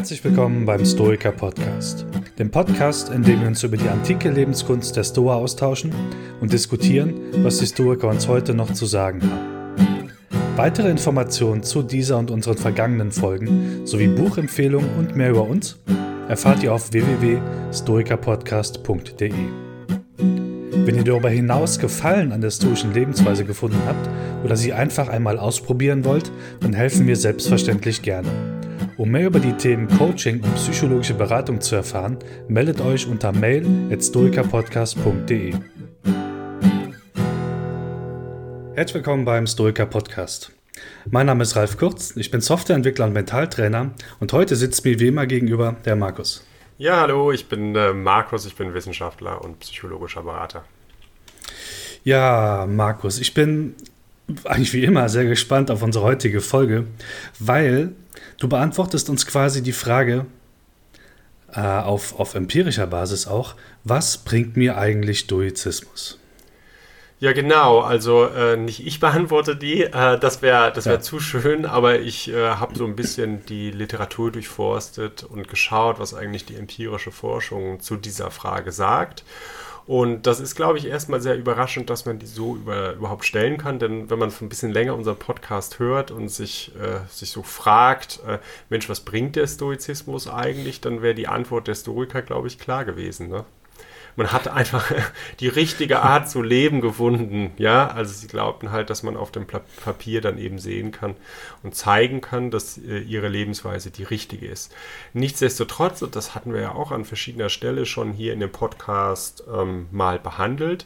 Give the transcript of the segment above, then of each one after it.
Herzlich willkommen beim Stoiker Podcast, dem Podcast, in dem wir uns über die antike Lebenskunst der Stoa austauschen und diskutieren, was die Stoiker uns heute noch zu sagen haben. Weitere Informationen zu dieser und unseren vergangenen Folgen sowie Buchempfehlungen und mehr über uns erfahrt ihr auf www.stoikerpodcast.de. Wenn ihr darüber hinaus Gefallen an der stoischen Lebensweise gefunden habt oder sie einfach einmal ausprobieren wollt, dann helfen wir selbstverständlich gerne. Um mehr über die Themen Coaching und psychologische Beratung zu erfahren, meldet euch unter mail@stoikerpodcast.de. Herzlich willkommen beim Stoiker Podcast. Mein Name ist Ralf Kurz, ich bin Softwareentwickler und Mentaltrainer und heute sitzt mir wie immer gegenüber der Markus. Ja, hallo, ich bin äh, Markus, ich bin Wissenschaftler und psychologischer Berater. Ja, Markus, ich bin eigentlich wie immer sehr gespannt auf unsere heutige Folge, weil du beantwortest uns quasi die Frage äh, auf, auf empirischer Basis auch, was bringt mir eigentlich Stoizismus? Ja, genau. Also äh, nicht ich beantworte die, äh, das wäre das wär ja. zu schön, aber ich äh, habe so ein bisschen die Literatur durchforstet und geschaut, was eigentlich die empirische Forschung zu dieser Frage sagt. Und das ist, glaube ich, erstmal sehr überraschend, dass man die so über, überhaupt stellen kann. Denn wenn man ein bisschen länger unseren Podcast hört und sich, äh, sich so fragt, äh, Mensch, was bringt der Stoizismus eigentlich, dann wäre die Antwort der Stoiker, glaube ich, klar gewesen. Ne? Man hat einfach die richtige Art zu leben gefunden. Ja, also sie glaubten halt, dass man auf dem Papier dann eben sehen kann und zeigen kann, dass äh, ihre Lebensweise die richtige ist. Nichtsdestotrotz, und das hatten wir ja auch an verschiedener Stelle schon hier in dem Podcast ähm, mal behandelt,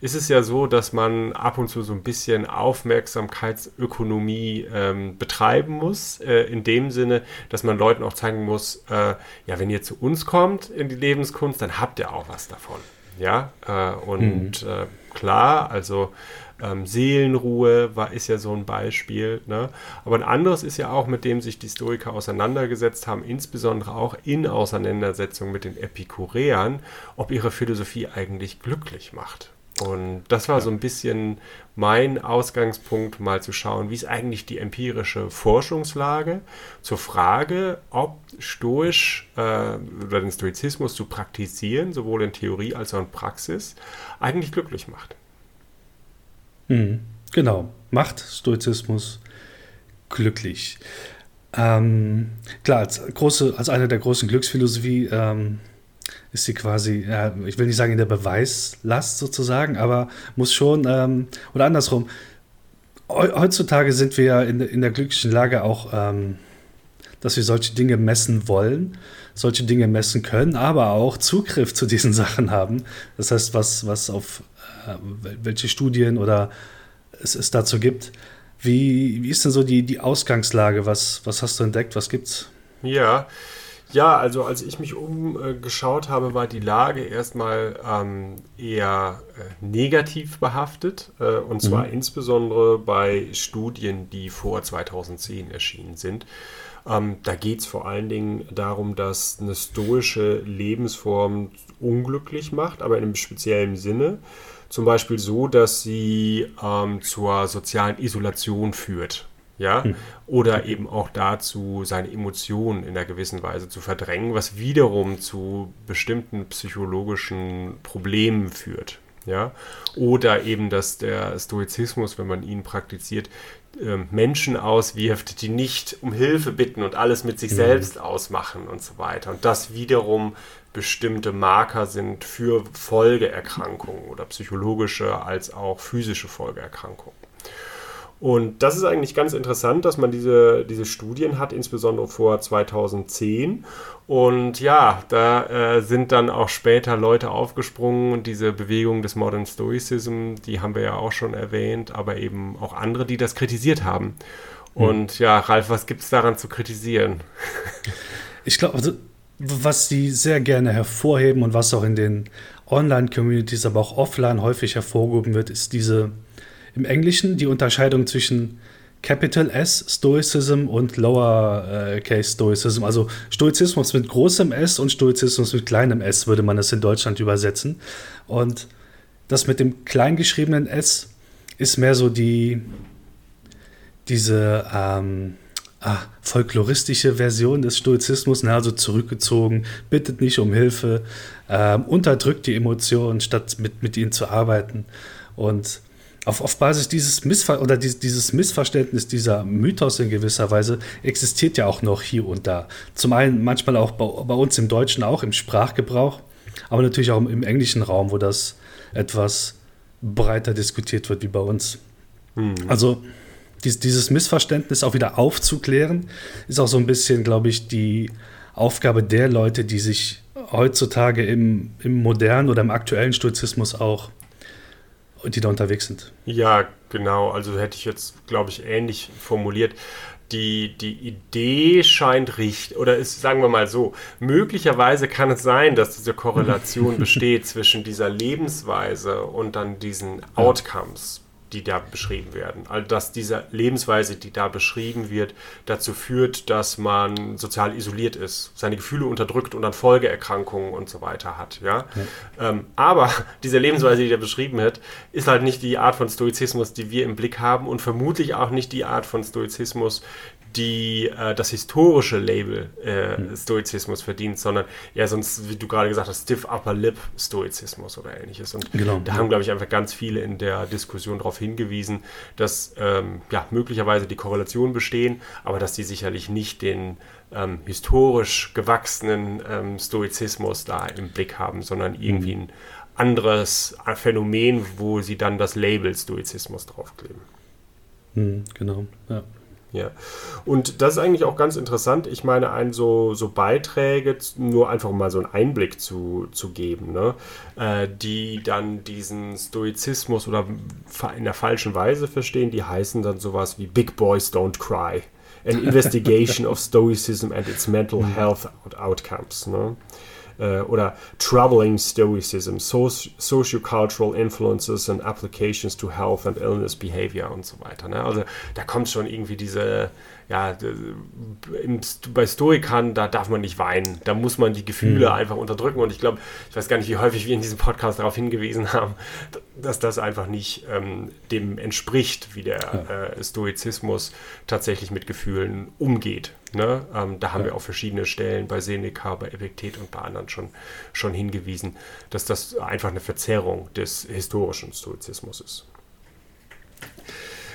ist es ja so, dass man ab und zu so ein bisschen Aufmerksamkeitsökonomie ähm, betreiben muss, äh, in dem Sinne, dass man Leuten auch zeigen muss, äh, ja, wenn ihr zu uns kommt in die Lebenskunst, dann habt ihr auch was davon davon. Ja, äh, und mhm. äh, klar, also ähm, Seelenruhe war, ist ja so ein Beispiel. Ne? Aber ein anderes ist ja auch, mit dem sich die Stoiker auseinandergesetzt haben, insbesondere auch in Auseinandersetzung mit den Epikureern, ob ihre Philosophie eigentlich glücklich macht. Und das war ja. so ein bisschen mein Ausgangspunkt, mal zu schauen, wie ist eigentlich die empirische Forschungslage zur Frage, ob stoisch äh, oder den Stoizismus zu praktizieren, sowohl in Theorie als auch in Praxis, eigentlich glücklich macht. Mhm. Genau, macht Stoizismus glücklich. Ähm, klar, als, große, als eine der großen Glücksphilosophie ähm, ist sie quasi, ja, ich will nicht sagen in der Beweislast sozusagen, aber muss schon, ähm, oder andersrum, heutzutage sind wir ja in, in der glücklichen Lage auch, ähm, dass wir solche Dinge messen wollen, solche Dinge messen können, aber auch Zugriff zu diesen Sachen haben. Das heißt, was, was auf äh, welche Studien oder es, es dazu gibt. Wie, wie ist denn so die, die Ausgangslage? Was, was hast du entdeckt? Was gibt's? Ja, ja, also als ich mich umgeschaut habe, war die Lage erstmal ähm, eher äh, negativ behaftet. Äh, und zwar mhm. insbesondere bei Studien, die vor 2010 erschienen sind. Ähm, da geht es vor allen Dingen darum, dass eine stoische Lebensform unglücklich macht, aber in einem speziellen Sinne. Zum Beispiel so, dass sie ähm, zur sozialen Isolation führt ja, hm. oder eben auch dazu, seine Emotionen in einer gewissen Weise zu verdrängen, was wiederum zu bestimmten psychologischen Problemen führt, ja, oder eben, dass der Stoizismus, wenn man ihn praktiziert, ähm, Menschen auswirft, die nicht um Hilfe bitten und alles mit sich mhm. selbst ausmachen und so weiter. Und das wiederum bestimmte Marker sind für Folgeerkrankungen oder psychologische als auch physische Folgeerkrankungen. Und das ist eigentlich ganz interessant, dass man diese, diese Studien hat, insbesondere vor 2010. Und ja, da äh, sind dann auch später Leute aufgesprungen und diese Bewegung des Modern Stoicism, die haben wir ja auch schon erwähnt, aber eben auch andere, die das kritisiert haben. Hm. Und ja, Ralf, was gibt es daran zu kritisieren? Ich glaube, also, was sie sehr gerne hervorheben und was auch in den Online-Communities, aber auch offline häufig hervorgehoben wird, ist diese im Englischen die Unterscheidung zwischen Capital S Stoicism und Lower äh, Case Stoicism. Also Stoizismus mit großem S und Stoizismus mit kleinem S würde man das in Deutschland übersetzen. Und das mit dem kleingeschriebenen S ist mehr so die diese ähm, ah, folkloristische Version des Stoizismus, ne, also zurückgezogen, bittet nicht um Hilfe, äh, unterdrückt die Emotionen, statt mit, mit ihnen zu arbeiten. Und auf, auf Basis dieses, Missver oder dieses, dieses Missverständnis, dieser Mythos in gewisser Weise, existiert ja auch noch hier und da. Zum einen manchmal auch bei, bei uns im Deutschen, auch im Sprachgebrauch, aber natürlich auch im, im englischen Raum, wo das etwas breiter diskutiert wird wie bei uns. Mhm. Also dies, dieses Missverständnis auch wieder aufzuklären, ist auch so ein bisschen, glaube ich, die Aufgabe der Leute, die sich heutzutage im, im modernen oder im aktuellen Stoizismus auch die da unterwegs sind. Ja, genau. Also hätte ich jetzt, glaube ich, ähnlich formuliert. Die, die Idee scheint richtig, oder ist, sagen wir mal so, möglicherweise kann es sein, dass diese Korrelation besteht zwischen dieser Lebensweise und dann diesen Outcomes die da beschrieben werden. Also dass diese Lebensweise, die da beschrieben wird, dazu führt, dass man sozial isoliert ist, seine Gefühle unterdrückt und dann Folgeerkrankungen und so weiter hat. Ja? ja. Ähm, aber diese Lebensweise, die da beschrieben wird, ist halt nicht die Art von Stoizismus, die wir im Blick haben und vermutlich auch nicht die Art von Stoizismus, die äh, das historische Label äh, mhm. Stoizismus verdient, sondern eher sonst, wie du gerade gesagt hast, Stiff Upper Lip Stoizismus oder ähnliches. Und genau, da ja. haben, glaube ich, einfach ganz viele in der Diskussion darauf hingewiesen, dass ähm, ja, möglicherweise die Korrelationen bestehen, aber dass die sicherlich nicht den ähm, historisch gewachsenen ähm, Stoizismus da im Blick haben, sondern irgendwie mhm. ein anderes Phänomen, wo sie dann das Label Stoizismus draufkleben. Mhm, genau, ja. Ja, und das ist eigentlich auch ganz interessant. Ich meine, ein so, so Beiträge, nur einfach mal so einen Einblick zu, zu geben, ne? Äh, die dann diesen Stoizismus oder in der falschen Weise verstehen, die heißen dann sowas wie Big Boys Don't Cry. An Investigation of Stoicism and its Mental Health Outcomes. Ne? Äh, oder Troubling Stoicism, Sociocultural Influences and Applications to Health and Illness Behavior und so weiter. Ne? Also da kommt schon irgendwie diese ja, im, bei Stoikern, da darf man nicht weinen. Da muss man die Gefühle mhm. einfach unterdrücken. Und ich glaube, ich weiß gar nicht, wie häufig wir in diesem Podcast darauf hingewiesen haben, dass das einfach nicht ähm, dem entspricht, wie der ja. äh, Stoizismus tatsächlich mit Gefühlen umgeht. Ne? Ähm, da haben ja. wir auf verschiedene Stellen bei Seneca, bei Epiktet und bei anderen schon, schon hingewiesen, dass das einfach eine Verzerrung des historischen Stoizismus ist.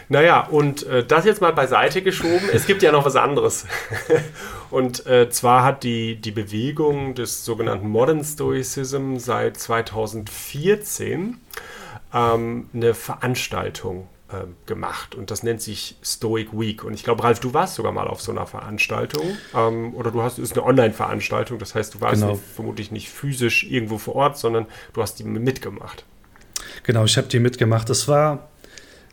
Naja, und äh, das jetzt mal beiseite geschoben. Es gibt ja noch was anderes. und äh, zwar hat die, die Bewegung des sogenannten Modern Stoicism seit 2014 ähm, eine Veranstaltung äh, gemacht. Und das nennt sich Stoic Week. Und ich glaube, Ralf, du warst sogar mal auf so einer Veranstaltung. Ähm, oder du hast, ist eine Online-Veranstaltung. Das heißt, du warst genau. vermutlich nicht physisch irgendwo vor Ort, sondern du hast die mitgemacht. Genau, ich habe die mitgemacht. Das war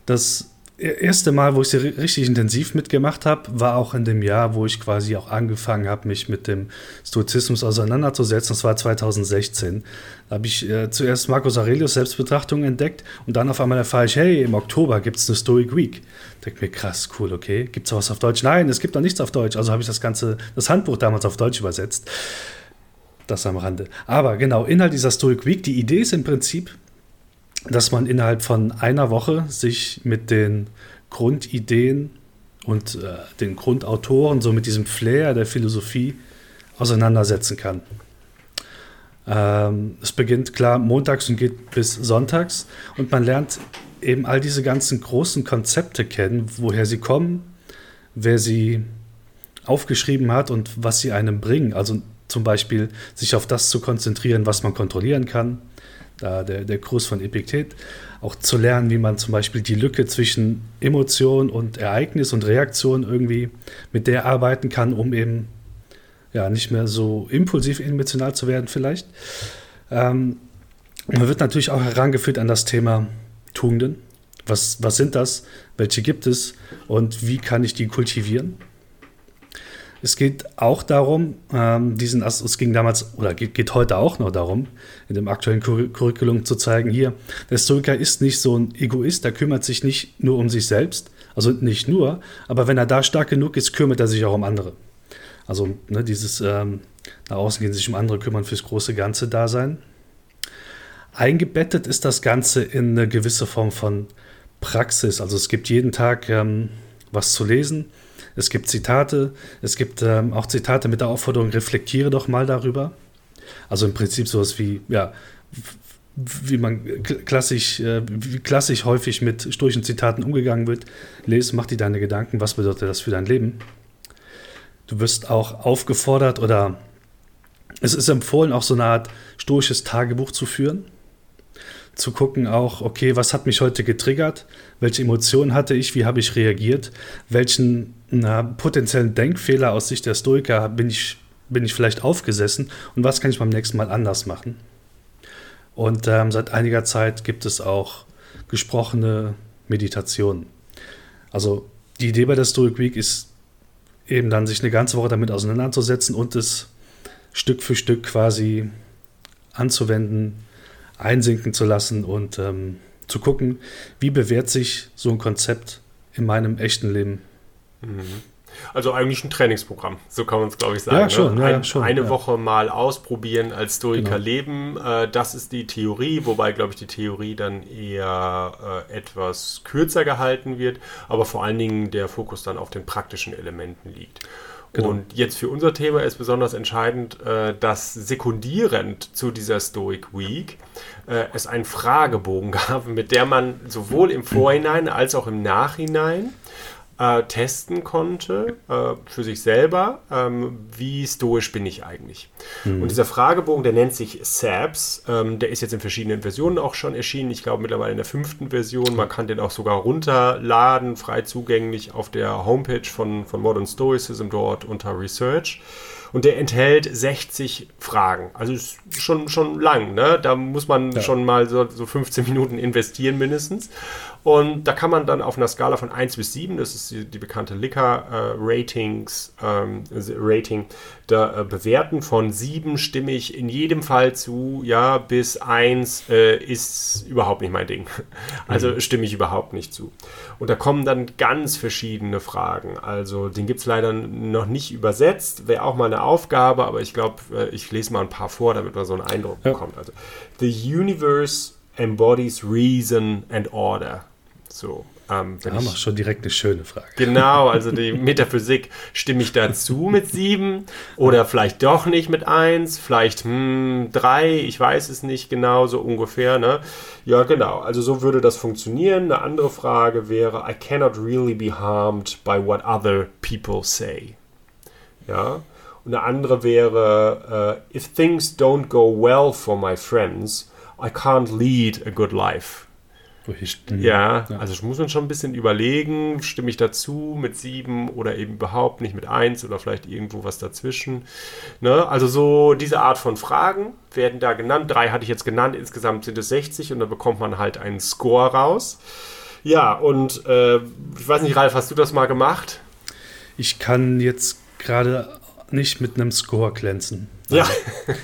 das erste Mal, wo ich sie richtig intensiv mitgemacht habe, war auch in dem Jahr, wo ich quasi auch angefangen habe, mich mit dem Stoizismus auseinanderzusetzen. Das war 2016. Da habe ich äh, zuerst Marcus Aurelius Selbstbetrachtung entdeckt und dann auf einmal erfahre ich, hey, im Oktober gibt es eine Stoic Week. Ich denke mir, krass, cool, okay. Gibt es was auf Deutsch? Nein, es gibt noch nichts auf Deutsch. Also habe ich das ganze, das Handbuch damals auf Deutsch übersetzt. Das am Rande. Aber genau, Inhalt dieser Stoic Week, die Idee ist im Prinzip, dass man innerhalb von einer Woche sich mit den Grundideen und äh, den Grundautoren, so mit diesem Flair der Philosophie auseinandersetzen kann. Ähm, es beginnt klar montags und geht bis sonntags und man lernt eben all diese ganzen großen Konzepte kennen, woher sie kommen, wer sie aufgeschrieben hat und was sie einem bringen. Also zum Beispiel sich auf das zu konzentrieren, was man kontrollieren kann, da der, der Kurs von Epiktet, auch zu lernen, wie man zum Beispiel die Lücke zwischen Emotion und Ereignis und Reaktion irgendwie mit der arbeiten kann, um eben ja nicht mehr so impulsiv emotional zu werden vielleicht. Ähm, man wird natürlich auch herangeführt an das Thema Tugenden. Was, was sind das? Welche gibt es? Und wie kann ich die kultivieren? Es geht auch darum, ähm, diesen, es ging damals oder geht, geht, heute auch noch darum, in dem aktuellen Cur Curriculum zu zeigen, hier, der Stoiker ist nicht so ein Egoist, der kümmert sich nicht nur um sich selbst, also nicht nur, aber wenn er da stark genug ist, kümmert er sich auch um andere. Also ne, dieses ähm, nach außen gehen, sich um andere kümmern, fürs große Ganze da sein. Eingebettet ist das Ganze in eine gewisse Form von Praxis. Also es gibt jeden Tag ähm, was zu lesen Es gibt Zitate, es gibt ähm, auch Zitate mit der Aufforderung, reflektiere doch mal darüber. Also im Prinzip sowas wie, ja, wie man klassisch, äh, wie klassisch häufig mit stoischen Zitaten umgegangen wird. Lese, mach dir deine Gedanken, was bedeutet das für dein Leben? Du wirst auch aufgefordert oder es ist empfohlen, auch so eine Art stoisches Tagebuch zu führen. Zu gucken auch, okay, was hat mich heute getriggert? Welche Emotionen hatte ich? Wie habe ich reagiert? Welchen na, potenziellen Denkfehler aus Sicht der Stoiker bin ich, bin ich vielleicht aufgesessen? Und was kann ich beim nächsten Mal anders machen? Und ähm, seit einiger Zeit gibt es auch gesprochene Meditationen. Also die Idee bei der Stoic Week ist eben dann sich eine ganze Woche damit auseinanderzusetzen und es Stück für Stück quasi anzuwenden, einsinken zu lassen und ähm, zu gucken, wie bewährt sich so ein Konzept in meinem echten Leben. Mhm. Also eigentlich ein Trainingsprogramm, so kann man es, glaube ich, sagen. Ja, schon, ne? ja, Ein, schon, eine ja. Woche mal ausprobieren als Stoiker Genau. leben, äh, das ist die Theorie, wobei, glaube ich, die Theorie dann eher äh, etwas kürzer gehalten wird, aber vor allen Dingen der Fokus dann auf den praktischen Elementen liegt. Genau. Und jetzt für unser Thema ist besonders entscheidend, äh, dass sekundierend zu dieser Stoic Week äh, es einen Fragebogen gab, mit der man sowohl im Vorhinein als auch im Nachhinein äh, testen konnte äh, für sich selber, ähm, wie stoisch bin ich eigentlich. Und dieser Fragebogen, der nennt sich SAPS, ähm, der ist jetzt in verschiedenen Versionen auch schon erschienen. Ich glaube mittlerweile in der fünften Version. Man kann den auch sogar runterladen, frei zugänglich auf der Homepage von, von Modern Stoicism dort unter Research. Und der enthält 60 Fragen. Also ist schon, schon lang, ne? Da muss man Ja. schon mal so, so 15 Minuten investieren mindestens. Und da kann man dann auf einer Skala von 1 bis 7, das ist die, die bekannte Licker-Ratings, ähm, Rating, da äh, bewerten. Von 7 stimme ich in jedem Fall zu, ja, bis 1 äh, ist überhaupt nicht mein Ding. Also stimme ich überhaupt nicht zu. Und da kommen dann ganz verschiedene Fragen. Also den gibt es leider noch nicht übersetzt, wäre auch mal eine Aufgabe, aber ich glaube, äh, ich lese mal ein paar vor, damit man so einen Eindruck Ja. bekommt. Also, The universe embodies reason and order. So, ähm, Da haben wir schon direkt eine schöne Frage. Genau, also die Metaphysik, stimme ich dazu mit sieben oder vielleicht doch nicht mit eins, vielleicht hm, drei, ich weiß es nicht genau, so ungefähr. Ne? Ja, genau, also so würde das funktionieren. Eine andere Frage wäre, I cannot really be harmed by what other people say. Ja, und eine andere wäre, äh, if things don't go well for my friends, I can't lead a good life. Ich, Ja, Ja. also ich muss man schon ein bisschen überlegen, stimme ich dazu mit sieben oder eben überhaupt nicht mit eins oder vielleicht irgendwo was dazwischen. Ne? Also so diese Art von Fragen werden da genannt. Drei hatte ich jetzt genannt, insgesamt sind es 60 und da bekommt man halt einen Score raus. Ja, und äh, ich weiß nicht, Ralf, hast du das mal gemacht? Ich kann jetzt gerade nicht mit einem Score glänzen. Ja.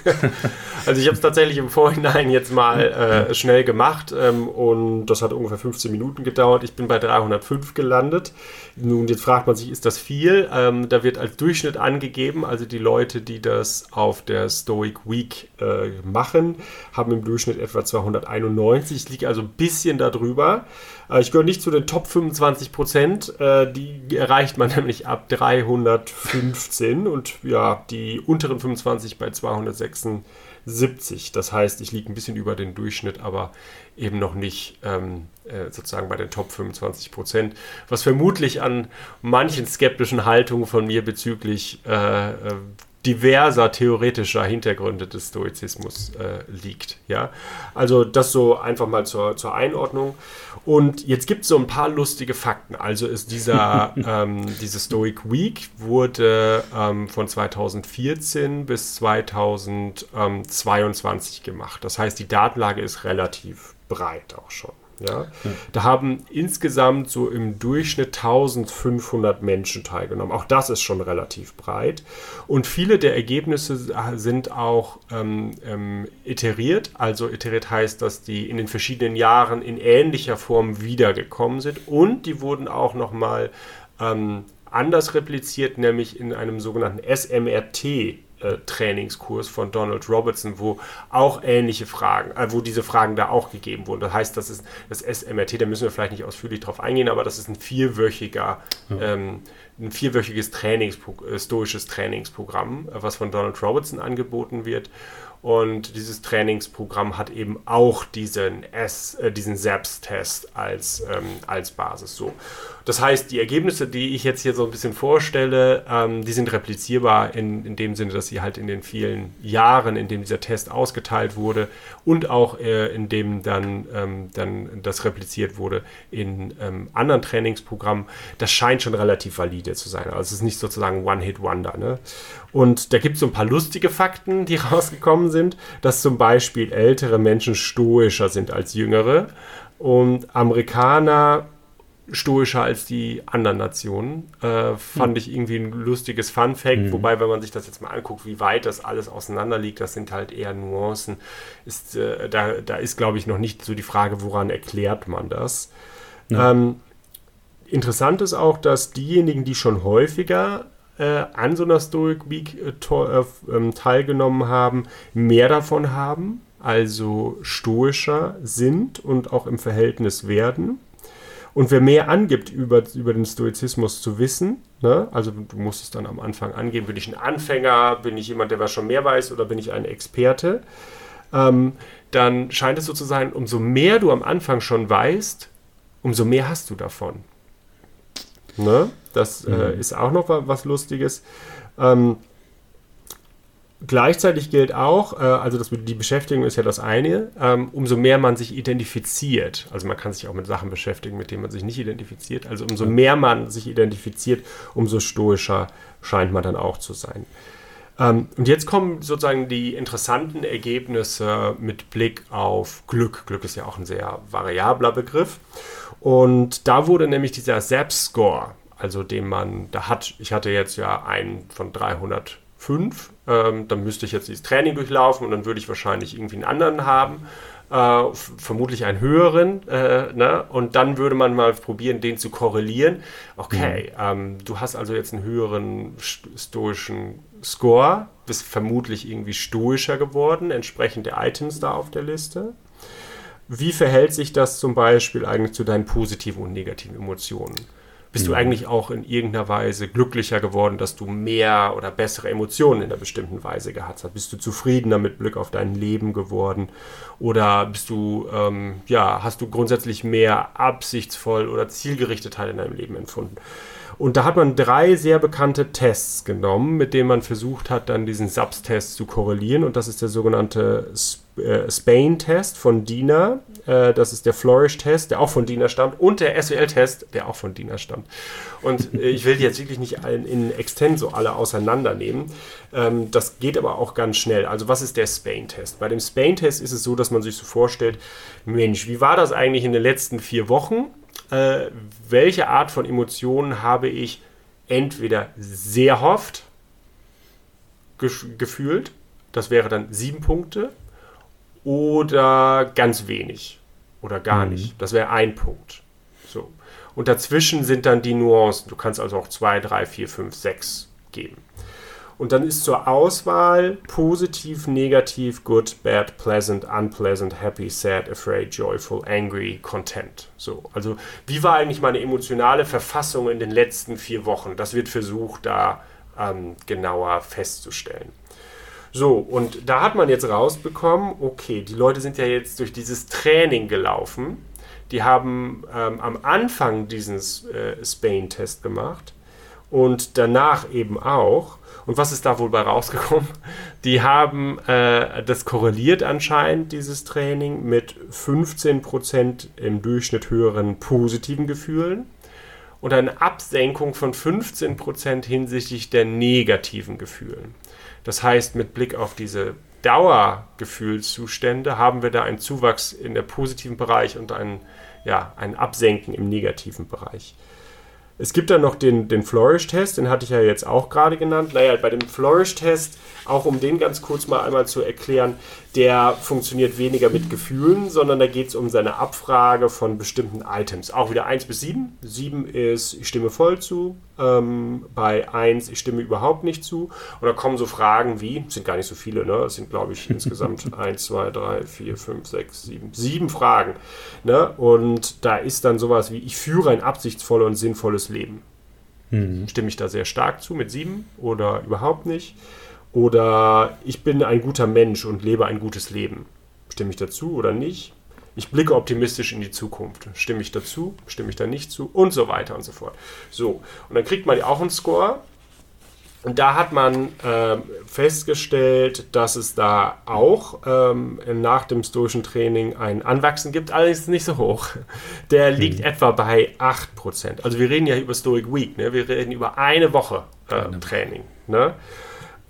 also ich habe es tatsächlich im Vorhinein jetzt mal äh, schnell gemacht ähm, und das hat ungefähr 15 Minuten gedauert. Ich bin bei 305 gelandet. Nun, jetzt fragt man sich, ist das viel? Ähm, da wird als Durchschnitt angegeben, also die Leute, die das auf der Stoic Week äh, machen, haben im Durchschnitt etwa 291. Ich liege also ein bisschen darüber. Äh, ich gehöre nicht zu den Top 25 Prozent. Äh, die erreicht man nämlich ab 315 und ja, die unteren 25 bei 276. Das heißt, ich liege ein bisschen über den Durchschnitt, aber eben noch nicht ähm, äh, sozusagen bei den Top 25 Prozent, was vermutlich an manchen skeptischen Haltungen von mir bezüglich äh, äh, diverser theoretischer Hintergründe des Stoizismus äh, liegt. Ja? Also das so einfach mal zur, zur Einordnung. Und jetzt gibt es so ein paar lustige Fakten. Also ist dieser, ähm, diese Stoic Week wurde ähm, von 2014 bis 2022 gemacht. Das heißt, die Datenlage ist relativ breit auch schon. Ja? Da haben insgesamt so im Durchschnitt 1500 Menschen teilgenommen. Auch das ist schon relativ breit. Und viele der Ergebnisse sind auch ähm, ähm, iteriert. Also iteriert heißt, dass die in den verschiedenen Jahren in ähnlicher Form wiedergekommen sind. Und die wurden auch nochmal ähm, anders repliziert, nämlich in einem sogenannten SMRT. Äh, Trainingskurs von Donald Robertson, wo auch ähnliche Fragen, äh, wo diese Fragen da auch gegeben wurden. Das heißt, das ist das SMRT, da müssen wir vielleicht nicht ausführlich drauf eingehen, aber das ist ein vierwöchiger, ja. ähm, ein vierwöchiges Trainingspro äh, stoisches Trainingsprogramm, äh, was von Donald Robertson angeboten wird. Und dieses Trainingsprogramm hat eben auch diesen, S, äh, diesen SAPS-Test als, ähm, als Basis. So. Das heißt, die Ergebnisse, die ich jetzt hier so ein bisschen vorstelle, ähm, die sind replizierbar in, in dem Sinne, dass sie halt in den vielen Jahren, in denen dieser Test ausgeteilt wurde und auch äh, in dem dann, ähm, dann das repliziert wurde in ähm, anderen Trainingsprogrammen, das scheint schon relativ valide zu sein. Also es ist nicht sozusagen One-Hit-Wonder. Ne? Und da gibt es so ein paar lustige Fakten, die rausgekommen sind, dass zum Beispiel ältere Menschen stoischer sind als jüngere und Amerikaner stoischer als die anderen Nationen. Äh, fand hm. ich irgendwie ein lustiges Fun Fact. Hm. Wobei, wenn man sich das jetzt mal anguckt, wie weit das alles auseinander liegt, das sind halt eher Nuancen. Ist, äh, da, da ist, glaube ich, noch nicht so die Frage, woran erklärt man das. Ja. Ähm, interessant ist auch, dass diejenigen, die schon häufiger äh, an so einer Stoic Week äh, äh, ähm, teilgenommen haben, mehr davon haben, also stoischer sind und auch im Verhältnis werden. Und wer mehr angibt über, über den Stoizismus zu wissen, ne, also du musst es dann am Anfang angeben, bin ich ein Anfänger, bin ich jemand, der was schon mehr weiß oder bin ich ein Experte, ähm, dann scheint es so zu sein, umso mehr du am Anfang schon weißt, umso mehr hast du davon. Ne? Das äh, mhm. äh, ist auch noch was Lustiges. Ähm, Gleichzeitig gilt auch, äh, also das, die Beschäftigung ist ja das eine, ähm, umso mehr man sich identifiziert, also man kann sich auch mit Sachen beschäftigen, mit denen man sich nicht identifiziert, also umso mehr man sich identifiziert, umso stoischer scheint man dann auch zu sein. Ähm, und jetzt kommen sozusagen die interessanten Ergebnisse mit Blick auf Glück. Glück ist ja auch ein sehr variabler Begriff. Und da wurde nämlich dieser SAP-Score, also den man da hat, ich hatte jetzt ja einen von 300 fünf. Ähm, dann müsste ich jetzt dieses Training durchlaufen und dann würde ich wahrscheinlich irgendwie einen anderen haben. Äh, vermutlich einen höheren. Äh, ne? Und dann würde man mal probieren, den zu korrelieren. Okay, mhm. ähm, du hast also jetzt einen höheren stoischen Score, bist vermutlich irgendwie stoischer geworden, entsprechend der Items da auf der Liste. Wie verhält sich das zum Beispiel eigentlich zu deinen positiven und negativen Emotionen? Bist mhm. du eigentlich auch in irgendeiner Weise glücklicher geworden, dass du mehr oder bessere Emotionen in einer bestimmten Weise gehabt hast? Bist du zufriedener mit Blick auf dein Leben geworden? Oder bist du, ähm, ja, hast du grundsätzlich mehr absichtsvoll oder Zielgerichtetheit in deinem Leben empfunden? Und da hat man drei sehr bekannte Tests genommen, mit denen man versucht hat, dann diesen SAPS-Test zu korrelieren. Und das ist der sogenannte äh, Spain-Test von DINA. Äh, das ist der Flourish-Test, der auch von DINA stammt. Und der SWL-Test, der auch von DINA stammt. Und äh, ich will jetzt wirklich nicht in, in Extenso alle auseinandernehmen. Ähm, das geht aber auch ganz schnell. Also was ist der Spain-Test? Bei dem Spain-Test ist es so, dass man sich so vorstellt, Mensch, wie war das eigentlich in den letzten vier Wochen? äh, welche Art von Emotionen habe ich entweder sehr oft gefühlt, das wäre dann sieben Punkte, oder ganz wenig oder gar mhm. nicht, das wäre ein Punkt. So. Und dazwischen sind dann die Nuancen. Du kannst also auch zwei, drei, vier, fünf, sechs geben. Und dann ist zur Auswahl positiv, negativ, good, bad, pleasant, unpleasant, happy, sad, afraid, joyful, angry, content. So, also wie war eigentlich meine emotionale Verfassung in den letzten vier Wochen? Das wird versucht, da ähm, genauer festzustellen. So, und da hat man jetzt rausbekommen, okay, die Leute sind ja jetzt durch dieses Training gelaufen. Die haben ähm, am Anfang diesen äh, Spain-Test gemacht und danach eben auch. Und was ist da wohl bei rausgekommen? Die haben äh, das korreliert anscheinend, dieses Training, mit 15% im Durchschnitt höheren positiven Gefühlen und eine Absenkung von 15% hinsichtlich der negativen Gefühlen. Das heißt, mit Blick auf diese Dauergefühlszustände haben wir da einen Zuwachs in der positiven Bereich und ein, ja, ein Absenken im negativen Bereich. Es gibt dann noch den, den Flourish-Test, den hatte ich ja jetzt auch gerade genannt. Naja, bei dem Flourish-Test, auch um den ganz kurz mal einmal zu erklären, der funktioniert weniger mit Gefühlen, sondern da geht es um seine Abfrage von bestimmten Items. Auch wieder 1 bis 7. 7 ist, ich stimme voll zu, ähm, bei 1, ich stimme überhaupt nicht zu. Und da kommen so Fragen wie, sind gar nicht so viele, ne? Es sind, glaube ich, insgesamt 1, 2, 3, 4, 5, 6, 7, 7 Fragen. Ne? Und da ist dann sowas wie, ich führe ein absichtsvolles und sinnvolles Leben. Mhm. Stimme ich da sehr stark zu mit 7 oder überhaupt nicht? Oder ich bin ein guter Mensch und lebe ein gutes Leben. Stimme ich dazu oder nicht? Ich blicke optimistisch in die Zukunft. Stimme ich dazu? Stimme ich da nicht zu? Und so weiter und so fort. So, und dann kriegt man auch einen Score. Und da hat man äh, festgestellt, dass es da auch ähm, nach dem stoischen Training ein Anwachsen gibt, allerdings nicht so hoch. Der liegt mhm. etwa bei 8%. Also wir reden ja über Stoic Week, ne? wir reden über eine Woche äh, Training. Ne?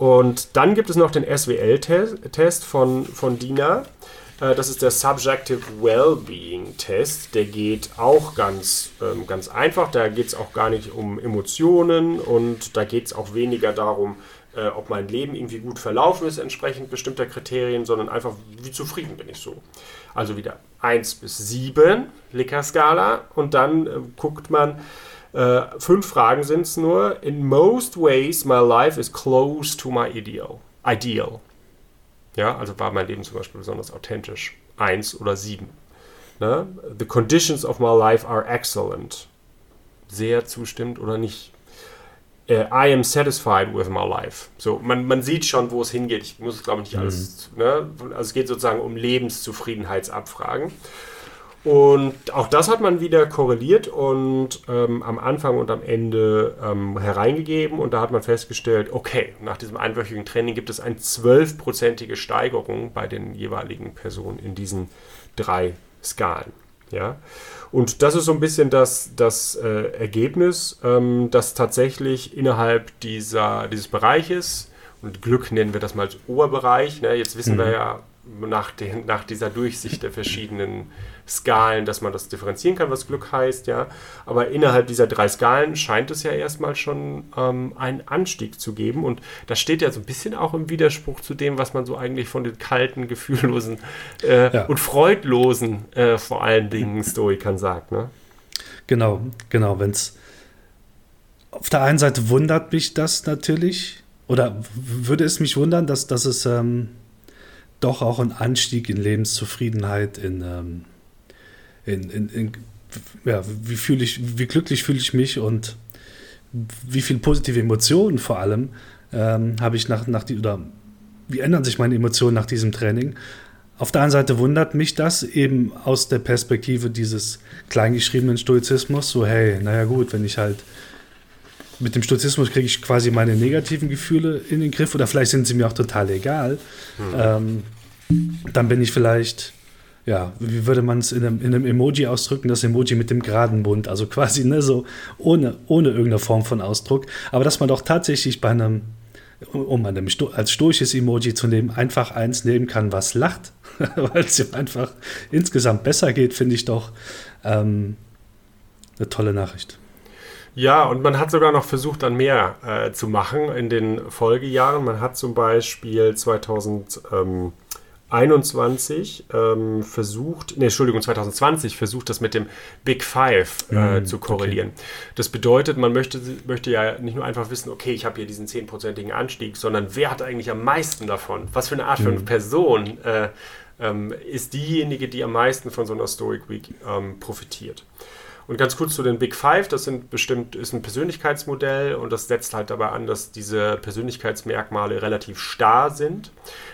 Und dann gibt es noch den SWL-Test von, von DINA. Äh, das ist der Subjective Wellbeing Test. Der geht auch ganz, ähm, ganz einfach. Da geht es auch gar nicht um Emotionen und da geht es auch weniger darum, äh, ob mein Leben irgendwie gut verlaufen ist, entsprechend bestimmter Kriterien, sondern einfach, wie zufrieden bin ich so. Also wieder 1 bis 7 Likert-Skala und dann äh, guckt man, äh, fünf Fragen sind es nur. In most ways, my life is close to my ideal. Ideal. Ja, also war mein Leben zum Beispiel besonders authentisch. Eins oder sieben. Ne? The conditions of my life are excellent. Sehr zustimmt oder nicht. Uh, I am satisfied with my life. So, man, man sieht schon, wo es hingeht. Ich muss, glaube ich, nicht alles. Mhm. Ne? Also es geht sozusagen um Lebenszufriedenheitsabfragen. Und auch das hat man wieder korreliert und ähm, am Anfang und am Ende ähm, hereingegeben. Und da hat man festgestellt, okay, nach diesem einwöchigen Training gibt es eine zwölfprozentige Steigerung bei den jeweiligen Personen in diesen drei Skalen. Ja? Und das ist so ein bisschen das, das äh, Ergebnis, ähm, dass tatsächlich innerhalb dieser, dieses Bereiches, und Glück nennen wir das mal als Oberbereich, ne? jetzt wissen mhm. wir ja nach, den, nach dieser Durchsicht der verschiedenen Skalen, dass man das differenzieren kann, was Glück heißt, ja. Aber innerhalb dieser drei Skalen scheint es ja erstmal schon ähm, einen Anstieg zu geben. Und das steht ja so ein bisschen auch im Widerspruch zu dem, was man so eigentlich von den kalten, gefühllosen äh, ja. und freudlosen äh, vor allen Dingen Stoikern sagt, ne? Genau, genau. Wenn es auf der einen Seite wundert mich das natürlich, oder würde es mich wundern, dass, dass es ähm, doch auch einen Anstieg in Lebenszufriedenheit, in ähm, in, in, in ja, wie fühle ich, wie glücklich fühle ich mich und wie viele positive Emotionen vor allem ähm, habe ich nach, nach die, oder wie ändern sich meine Emotionen nach diesem Training? Auf der einen Seite wundert mich das eben aus der Perspektive dieses kleingeschriebenen Stoizismus, so hey, naja gut, wenn ich halt mit dem Stoizismus kriege ich quasi meine negativen Gefühle in den Griff oder vielleicht sind sie mir auch total egal, mhm. ähm, dann bin ich vielleicht ja, wie würde man es in einem, in einem Emoji ausdrücken, das Emoji mit dem geraden Mund, also quasi ne, so ohne, ohne irgendeine Form von Ausdruck, aber dass man doch tatsächlich bei einem, um einem als stoisches Emoji zu nehmen, einfach eins nehmen kann, was lacht, weil es ihm einfach insgesamt besser geht, finde ich doch ähm, eine tolle Nachricht. Ja, und man hat sogar noch versucht, dann mehr äh, zu machen in den Folgejahren. Man hat zum Beispiel 2000. Ähm 2021 ähm, versucht, ne, Entschuldigung, 2020 versucht, das mit dem Big Five äh, mm, zu korrelieren. Okay. Das bedeutet, man möchte, möchte ja nicht nur einfach wissen, okay, ich habe hier diesen 10%igen Anstieg, sondern wer hat eigentlich am meisten davon? Was für eine Art mm. von Person äh, ähm, ist diejenige, die am meisten von so einer Stoic Week ähm, profitiert? Und ganz kurz zu den Big Five, das sind bestimmt, ist ein Persönlichkeitsmodell und das setzt halt dabei an, dass diese Persönlichkeitsmerkmale relativ starr sind.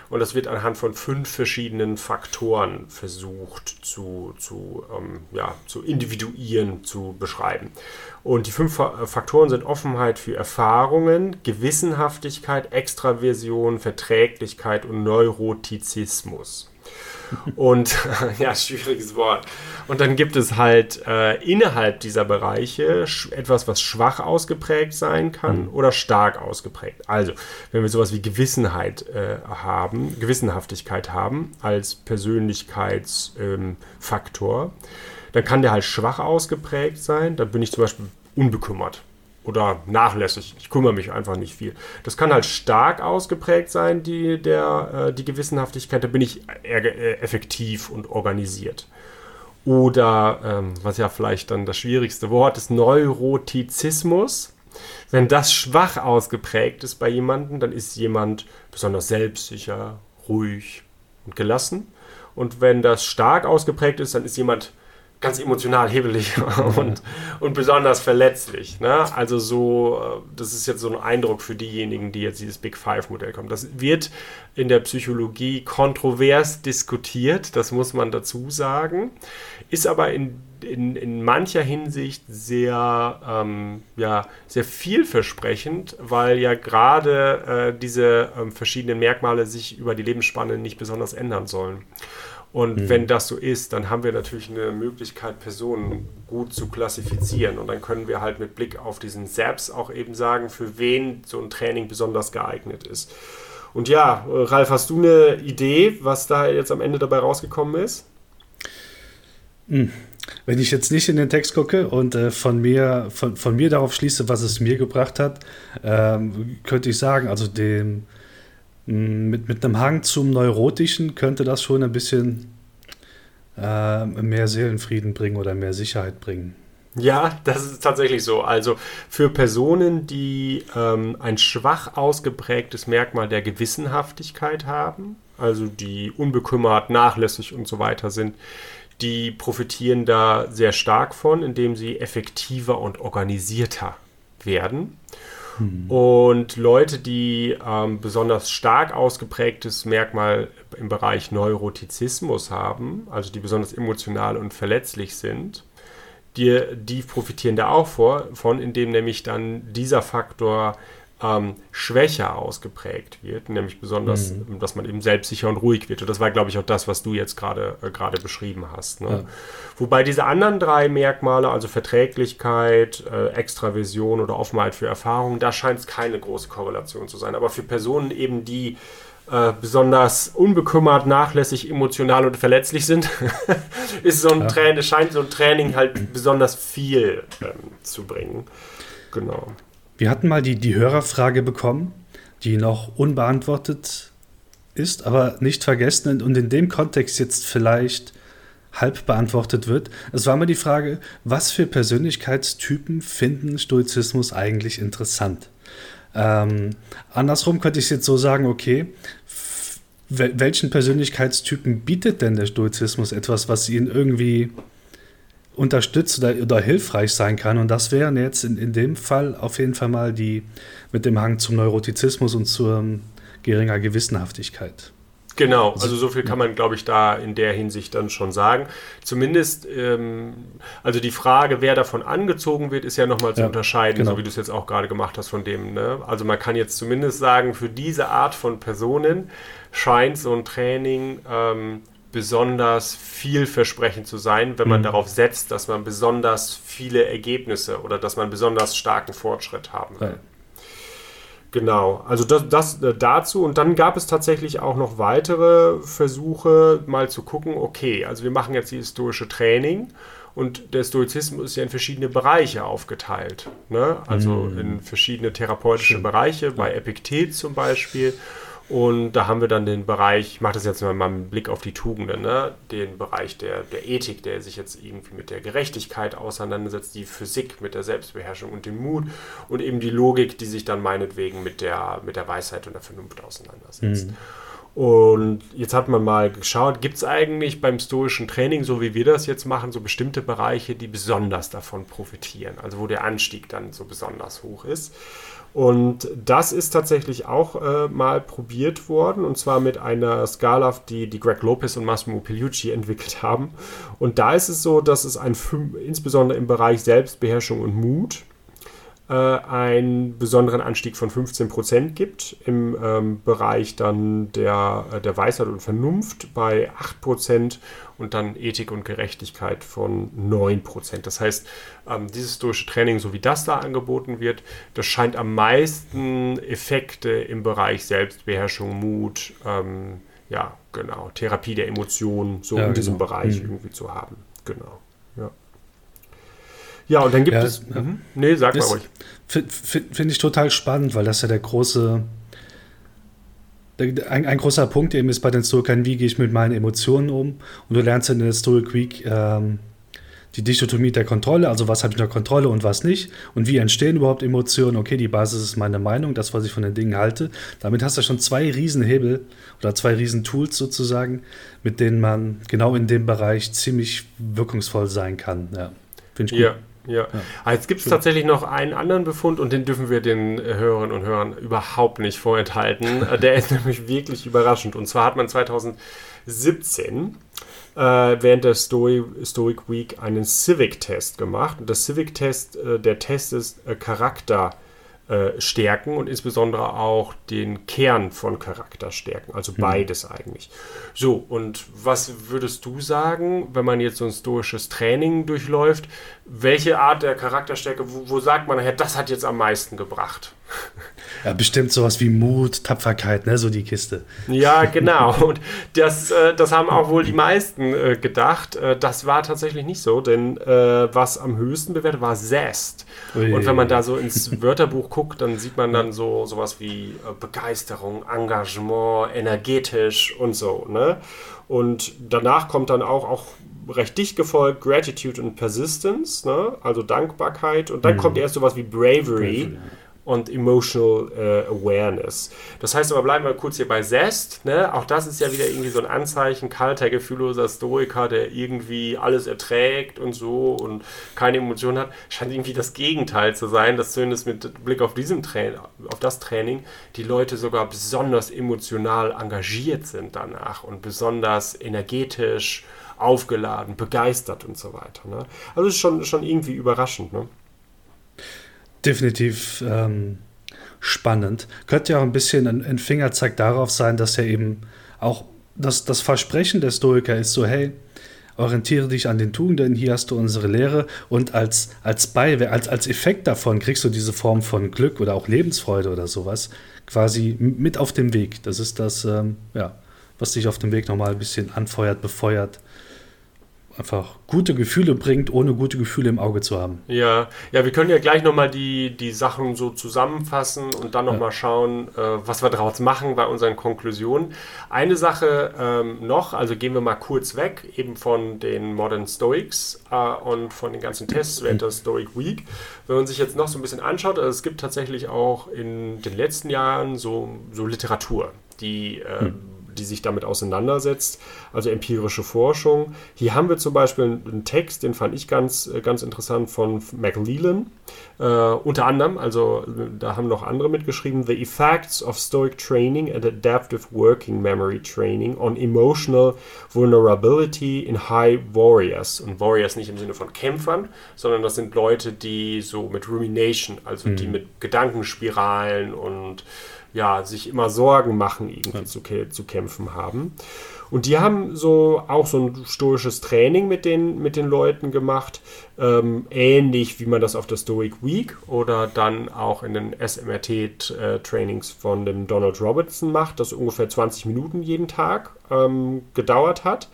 Und das wird anhand von fünf verschiedenen Faktoren versucht zu, zu, ähm, ja, zu individuieren, zu beschreiben. Und die fünf Faktoren sind Offenheit für Erfahrungen, Gewissenhaftigkeit, Extraversion, Verträglichkeit und Neurotizismus. Und ja, schwieriges Wort. Und dann gibt es halt äh, innerhalb dieser Bereiche etwas, was schwach ausgeprägt sein kann mhm. oder stark ausgeprägt. Also, wenn wir sowas wie Gewissenheit äh, haben, Gewissenhaftigkeit haben als Persönlichkeitsfaktor, ähm, dann kann der halt schwach ausgeprägt sein. Da bin ich zum Beispiel unbekümmert oder nachlässig. Ich kümmere mich einfach nicht viel. Das kann halt stark ausgeprägt sein, die, der, äh, die Gewissenhaftigkeit. Da bin ich äh, effektiv und organisiert. Oder, ähm, was ja vielleicht dann das schwierigste Wort ist, Neurotizismus. Wenn das schwach ausgeprägt ist bei jemandem, dann ist jemand besonders selbstsicher, ruhig und gelassen. Und wenn das stark ausgeprägt ist, dann ist jemand ganz emotional hebelig und, und besonders verletzlich. Ne? Also so, äh, das ist jetzt so ein Eindruck für diejenigen, die jetzt dieses Big Five-Modell kommen. Das wird in der Psychologie kontrovers diskutiert, das muss man dazu sagen, ist aber in, in, in mancher Hinsicht sehr, ähm, ja, sehr vielversprechend, weil ja gerade äh, diese äh, verschiedenen Merkmale sich über die Lebensspanne nicht besonders ändern sollen. Und mhm. wenn das so ist, dann haben wir natürlich eine Möglichkeit, Personen gut zu klassifizieren. Und dann können wir halt mit Blick auf diesen SAPS auch eben sagen, für wen so ein Training besonders geeignet ist. Und ja, Ralf, hast du eine Idee, was da jetzt am Ende dabei rausgekommen ist? Hm. Wenn ich jetzt nicht in den Text gucke und äh, von, mir, von, von mir darauf schließe, was es mir gebracht hat, ähm, könnte ich sagen, also dem, mit, mit einem Hang zum Neurotischen könnte das schon ein bisschen äh, mehr Seelenfrieden bringen oder mehr Sicherheit bringen. Ja, das ist tatsächlich so. Also für Personen, die ähm, ein schwach ausgeprägtes Merkmal der Gewissenhaftigkeit haben, also die unbekümmert, nachlässig und so weiter sind, die profitieren da sehr stark von, indem sie effektiver und organisierter werden. Mhm. Und Leute, die ähm, besonders stark ausgeprägtes Merkmal im Bereich Neurotizismus haben, also die besonders emotional und verletzlich sind, die, die profitieren da auch vor, von, indem nämlich dann dieser Faktor ähm, schwächer ausgeprägt wird, nämlich besonders, mhm. dass man eben selbstsicher und ruhig wird. Und das war, glaube ich, auch das, was du jetzt gerade äh, beschrieben hast. Ne? Ja. Wobei diese anderen drei Merkmale, also Verträglichkeit, äh, Extraversion oder Offenheit für Erfahrungen, da scheint es keine große Korrelation zu sein. Aber für Personen eben, die äh, besonders unbekümmert, nachlässig, emotional und verletzlich sind, ist so ein ja. Training, scheint so ein Training halt besonders viel ähm, zu bringen. Genau. Wir hatten mal die, die Hörerfrage bekommen, die noch unbeantwortet ist, aber nicht vergessen und in dem Kontext jetzt vielleicht halb beantwortet wird. Es war mal die Frage, was für Persönlichkeitstypen finden Stoizismus eigentlich interessant? Ähm, andersrum könnte ich es jetzt so sagen, okay, welchen Persönlichkeitstypen bietet denn der Stoizismus etwas, was ihn irgendwie unterstützt oder, oder, hilfreich sein kann. Und das wären jetzt in, in dem Fall auf jeden Fall mal die mit dem Hang zum Neurotizismus und zur um, geringer Gewissenhaftigkeit. Genau, also so viel kann man, glaube ich, da in der Hinsicht dann schon sagen. Zumindest, ähm, also die Frage, wer davon angezogen wird, ist ja nochmal zu ja, unterscheiden, genau. so wie du es jetzt auch gerade gemacht hast von dem. Ne? Also man kann jetzt zumindest sagen, für diese Art von Personen scheint so ein Training ähm, besonders vielversprechend zu sein, wenn man mhm. darauf setzt, dass man besonders viele Ergebnisse oder dass man besonders starken Fortschritt haben will. Ja. Genau, also das, das äh, dazu. Und dann gab es tatsächlich auch noch weitere Versuche, mal zu gucken, okay, also wir machen jetzt die historische Training und der Stoizismus ist ja in verschiedene Bereiche aufgeteilt. Ne? Also mhm. in verschiedene therapeutische. Bereiche, bei Epiktet zum Beispiel. Und da haben wir dann den Bereich, ich mache das jetzt mal mit Blick auf die Tugenden, ne? den Bereich der, der Ethik, der sich jetzt irgendwie mit der Gerechtigkeit auseinandersetzt, die Physik mit der Selbstbeherrschung und dem Mut und eben die Logik, die sich dann meinetwegen mit der, mit der Weisheit und der Vernunft auseinandersetzt. Mhm. Und jetzt hat man mal geschaut, gibt es eigentlich beim stoischen Training, so wie wir das jetzt machen, so bestimmte Bereiche, die besonders davon profitieren, also wo der Anstieg dann so besonders hoch ist. Und das ist tatsächlich auch äh, mal probiert worden, und zwar mit einer Skala, die, die Greg Lopez und Massimo Pigliucci entwickelt haben. Und da ist es so, dass es ein, insbesondere im Bereich Selbstbeherrschung und Mut äh, einen besonderen Anstieg von 15% gibt, im ähm, Bereich dann der, äh, der Weisheit und Vernunft bei 8% und dann Ethik und Gerechtigkeit von 9%. Das heißt, ähm, dieses historische Training, so wie das da angeboten wird, das scheint am meisten Effekte im Bereich Selbstbeherrschung, Mut, ähm, ja, genau, Therapie der Emotionen, so ja, in diesem genau. Bereich mhm. irgendwie zu haben. Genau. Ja. Und dann gibt ja, es. Ja. Mhm. Nee, sag mal ruhig. Finde find ich total spannend, weil das ja der große. ein, ein, großer Punkt eben ist bei den Stoikern, wie gehe ich mit meinen Emotionen um? Und du lernst in der Stoic Week ähm, die Dichotomie der Kontrolle, also was habe ich in der Kontrolle und was nicht und wie entstehen überhaupt Emotionen. Okay, die Basis ist meine Meinung, das, was ich von den Dingen halte. Damit hast du schon zwei Riesenhebel oder zwei Riesentools sozusagen, mit denen man genau in dem Bereich ziemlich wirkungsvoll sein kann. Ja, finde ich gut. Ja. Ja. ja. Ah, jetzt gibt es tatsächlich noch einen anderen Befund und den dürfen wir den äh, Hörerinnen und Hörern überhaupt nicht vorenthalten. Äh, der ist nämlich wirklich überraschend. Und zwar hat man 2017 äh, während der Story, Stoic Week einen Civic-Test gemacht. Und der Civic-Test, äh, der Test ist äh, Charakter. Äh, stärken und insbesondere auch den Kern von Charakter stärken, also mhm. beides eigentlich. So, und was würdest du sagen, wenn man jetzt so ein stoisches Training durchläuft, welche Art der Charakterstärke, wo, wo sagt man nachher, das hat jetzt am meisten gebracht? Ja, bestimmt sowas wie Mut, Tapferkeit, ne, so die Kiste. Ja, genau. Und das, äh, das haben auch wohl die meisten äh, gedacht. Äh, das war tatsächlich nicht so, denn äh, was am höchsten bewertet war Zest. Ui. Und wenn man da so ins Wörterbuch guckt, dann sieht man dann so sowas wie äh, Begeisterung, Engagement, energetisch und so. Ne? Und danach kommt dann auch, auch recht dicht gefolgt Gratitude und Persistence, ne? also Dankbarkeit. Und dann mhm. kommt erst sowas wie Bravery. Bravery und Emotional äh, Awareness. Das heißt aber, bleiben wir kurz hier bei Zest. Ne? Auch das ist ja wieder irgendwie so ein Anzeichen, kalter, gefühlloser Stoiker, der irgendwie alles erträgt und so und keine Emotionen hat. Scheint irgendwie das Gegenteil zu sein, dass zumindest mit Blick auf, diesem Tra auf das Training die Leute sogar besonders emotional engagiert sind danach und besonders energetisch aufgeladen, begeistert und so weiter. Ne? Also ist schon, schon irgendwie überraschend. Ne? Definitiv ähm, spannend. Könnte ja auch ein bisschen ein, ein, Fingerzeig darauf sein, dass er eben auch das, das Versprechen der Stoiker ist so, hey, orientiere dich an den Tugenden, hier hast du unsere Lehre und als, als Beiwerk, als, als Effekt davon kriegst du diese Form von Glück oder auch Lebensfreude oder sowas quasi mit auf dem Weg. Das ist das, ähm, ja, was dich auf dem Weg nochmal ein bisschen anfeuert, befeuert einfach gute Gefühle bringt, ohne gute Gefühle im Auge zu haben. Ja, ja, wir können ja gleich nochmal die, die Sachen so zusammenfassen und dann nochmal ja. schauen, äh, was wir daraus machen bei unseren Konklusionen. Eine Sache ähm, noch, also gehen wir mal kurz weg, eben von den Modern Stoics äh, und von den ganzen Tests während der Stoic Week. Wenn man sich jetzt noch so ein bisschen anschaut, also es gibt tatsächlich auch in den letzten Jahren so, so Literatur, die äh, hm die sich damit auseinandersetzt, also empirische Forschung. Hier haben wir zum Beispiel einen Text, den fand ich ganz, äh, ganz interessant von McLeland, äh, unter anderem, also da haben noch andere mitgeschrieben, The Effects of Stoic Training and Adaptive Working Memory Training on Emotional Vulnerability in High Warriors. Und Warriors nicht im Sinne von Kämpfern, sondern das sind Leute, die so mit Rumination, also mhm. die mit Gedankenspiralen und ja, sich immer Sorgen machen, irgendwie ja. zu, zu kämpfen haben. Und die haben so auch so ein stoisches Training mit den, mit den Leuten gemacht, ähm, ähnlich wie man das auf der Stoic Week oder dann auch in den SMRT-Trainings äh, von dem Donald Robertson macht, das ungefähr 20 Minuten jeden Tag ähm, gedauert hat.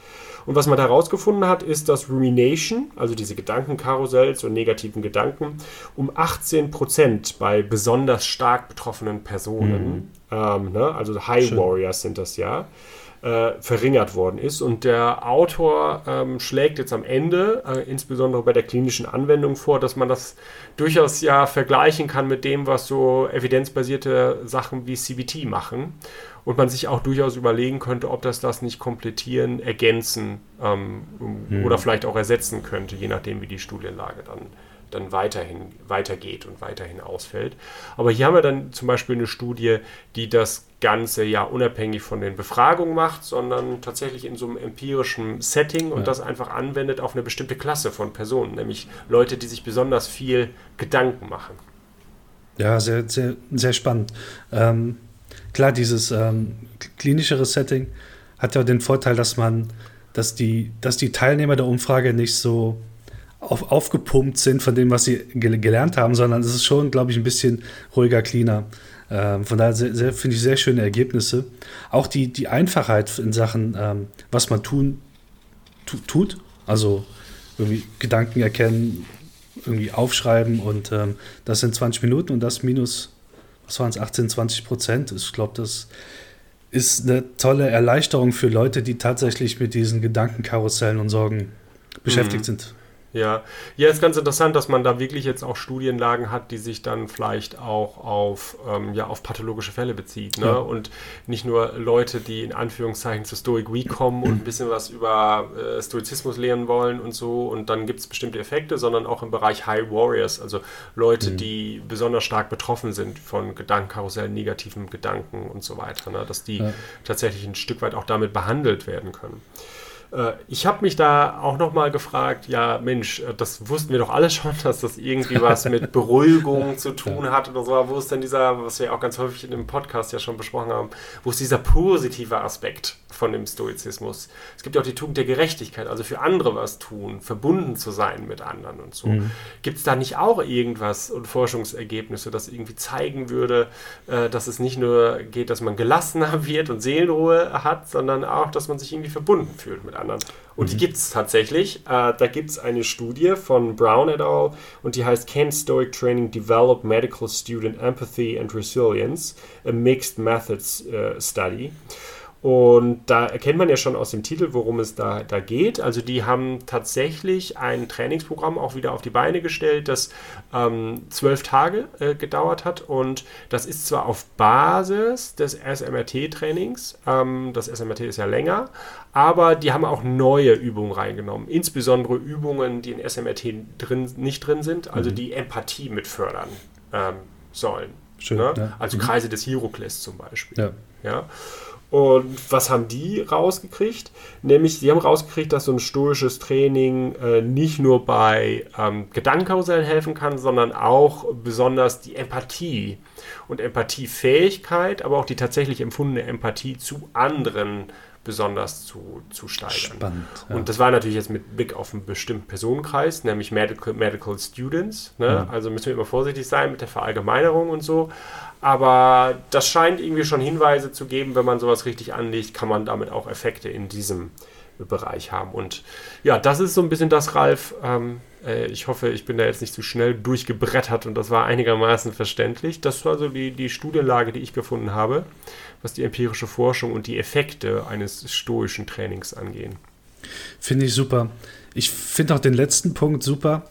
Und was man herausgefunden hat, ist, dass Rumination, also diese Gedankenkarussells und negativen Gedanken, um 18 Prozent bei besonders stark betroffenen Personen, mhm. ähm, ne, also High Schön. Warriors sind das ja, äh, verringert worden ist. Und der Autor ähm, schlägt jetzt am Ende, äh, insbesondere bei der klinischen Anwendung vor, dass man das durchaus ja vergleichen kann mit dem, was so evidenzbasierte Sachen wie CBT machen und man sich auch durchaus überlegen könnte, ob das das nicht komplettieren, ergänzen ähm, hm. oder vielleicht auch ersetzen könnte, je nachdem, wie die Studienlage dann, dann weiterhin weitergeht und weiterhin ausfällt. Aber hier haben wir dann zum Beispiel eine Studie, die das Ganze ja unabhängig von den Befragungen macht, sondern tatsächlich in so einem empirischen Setting und ja. das einfach anwendet auf eine bestimmte Klasse von Personen, nämlich Leute, die sich besonders viel Gedanken machen. Ja, sehr, sehr, sehr spannend. Ähm, klar, dieses ähm, klinischere Setting hat ja den Vorteil, dass man, dass die, dass die Teilnehmer der Umfrage nicht so auf, aufgepumpt sind von dem, was sie gel gelernt haben, sondern es ist schon, glaube ich, ein bisschen ruhiger, cleaner. Ähm, von daher finde ich sehr schöne Ergebnisse. Auch die, die Einfachheit in Sachen, ähm, was man tun, tu, tut, also irgendwie Gedanken erkennen, irgendwie aufschreiben und ähm, das sind 20 Minuten und das minus was waren es, 18, 20 Prozent. Ich glaube, das ist eine tolle Erleichterung für Leute, die tatsächlich mit diesen Gedankenkarussellen und Sorgen beschäftigt mhm. sind. Ja, ja, ist ganz interessant, dass man da wirklich jetzt auch Studienlagen hat, die sich dann vielleicht auch auf, ähm, ja, auf pathologische Fälle bezieht. Ne? Ja. Und nicht nur Leute, die in Anführungszeichen zu Stoic Week kommen und ein bisschen was über äh, Stoizismus lernen wollen und so und dann gibt es bestimmte Effekte, sondern auch im Bereich High Warriors, also Leute, mhm. die besonders stark betroffen sind von Gedankenkarussellen, negativen Gedanken und so weiter, ne? dass die ja. tatsächlich ein Stück weit auch damit behandelt werden können. Äh, ich habe mich da auch nochmal gefragt, ja Mensch, äh, das wussten wir doch alle schon, dass das irgendwie was mit Beruhigung zu tun hat oder so. Wo ist denn dieser, was wir auch ganz häufig in dem Podcast ja schon besprochen haben, wo ist dieser positive Aspekt von dem Stoizismus? Es gibt ja auch die Tugend der Gerechtigkeit, also für andere was tun, verbunden zu sein mit anderen und so. Mhm. Gibt es da nicht auch irgendwas und Forschungsergebnisse, das irgendwie zeigen würde, äh, dass es nicht nur geht, dass man gelassener wird und Seelenruhe hat, sondern auch, dass man sich irgendwie verbunden fühlt mit anderen? Anderen. Und mhm. die gibt es tatsächlich. Äh, da gibt es eine Studie von Brown et al. und die heißt Can Stoic Training Develop Medical Student Empathy and Resilience? A Mixed Methods uh, Study. Und da erkennt man ja schon aus dem Titel, worum es da, da geht. Also die haben tatsächlich ein Trainingsprogramm auch wieder auf die Beine gestellt, das ähm, zwölf Tage äh, gedauert hat. Und das ist zwar auf Basis des SMRT-Trainings, ähm, das SMRT ist ja länger, aber die haben auch neue Übungen reingenommen. Insbesondere Übungen, die in SMRT drin, nicht drin sind, also mhm. die Empathie mit fördern ähm, sollen. Schön, ne? ja. Also mhm. Kreise des Hierokles zum Beispiel. Ja. ja? Und was haben die rausgekriegt? Nämlich, sie haben rausgekriegt, dass so ein stoisches Training äh, nicht nur bei ähm, Gedankenkarussellen helfen kann, sondern auch besonders die Empathie und Empathiefähigkeit, aber auch die tatsächlich empfundene Empathie zu anderen besonders zu, zu steigern. Spannend. Ja. Und das war natürlich jetzt mit Blick auf einen bestimmten Personenkreis, nämlich Medical, Medical Students. Ne? Ja. Also müssen wir immer vorsichtig sein mit der Verallgemeinerung und so. Aber das scheint irgendwie schon Hinweise zu geben, wenn man sowas richtig anlegt, kann man damit auch Effekte in diesem Bereich haben. Und ja, das ist so ein bisschen das, Ralf. Ähm, äh, ich hoffe, ich bin da jetzt nicht zu schnell durchgebrettert und das war einigermaßen verständlich. Das war so die, die Studienlage, die ich gefunden habe, was die empirische Forschung und die Effekte eines stoischen Trainings angehen. Finde ich super. Ich finde auch den letzten Punkt super.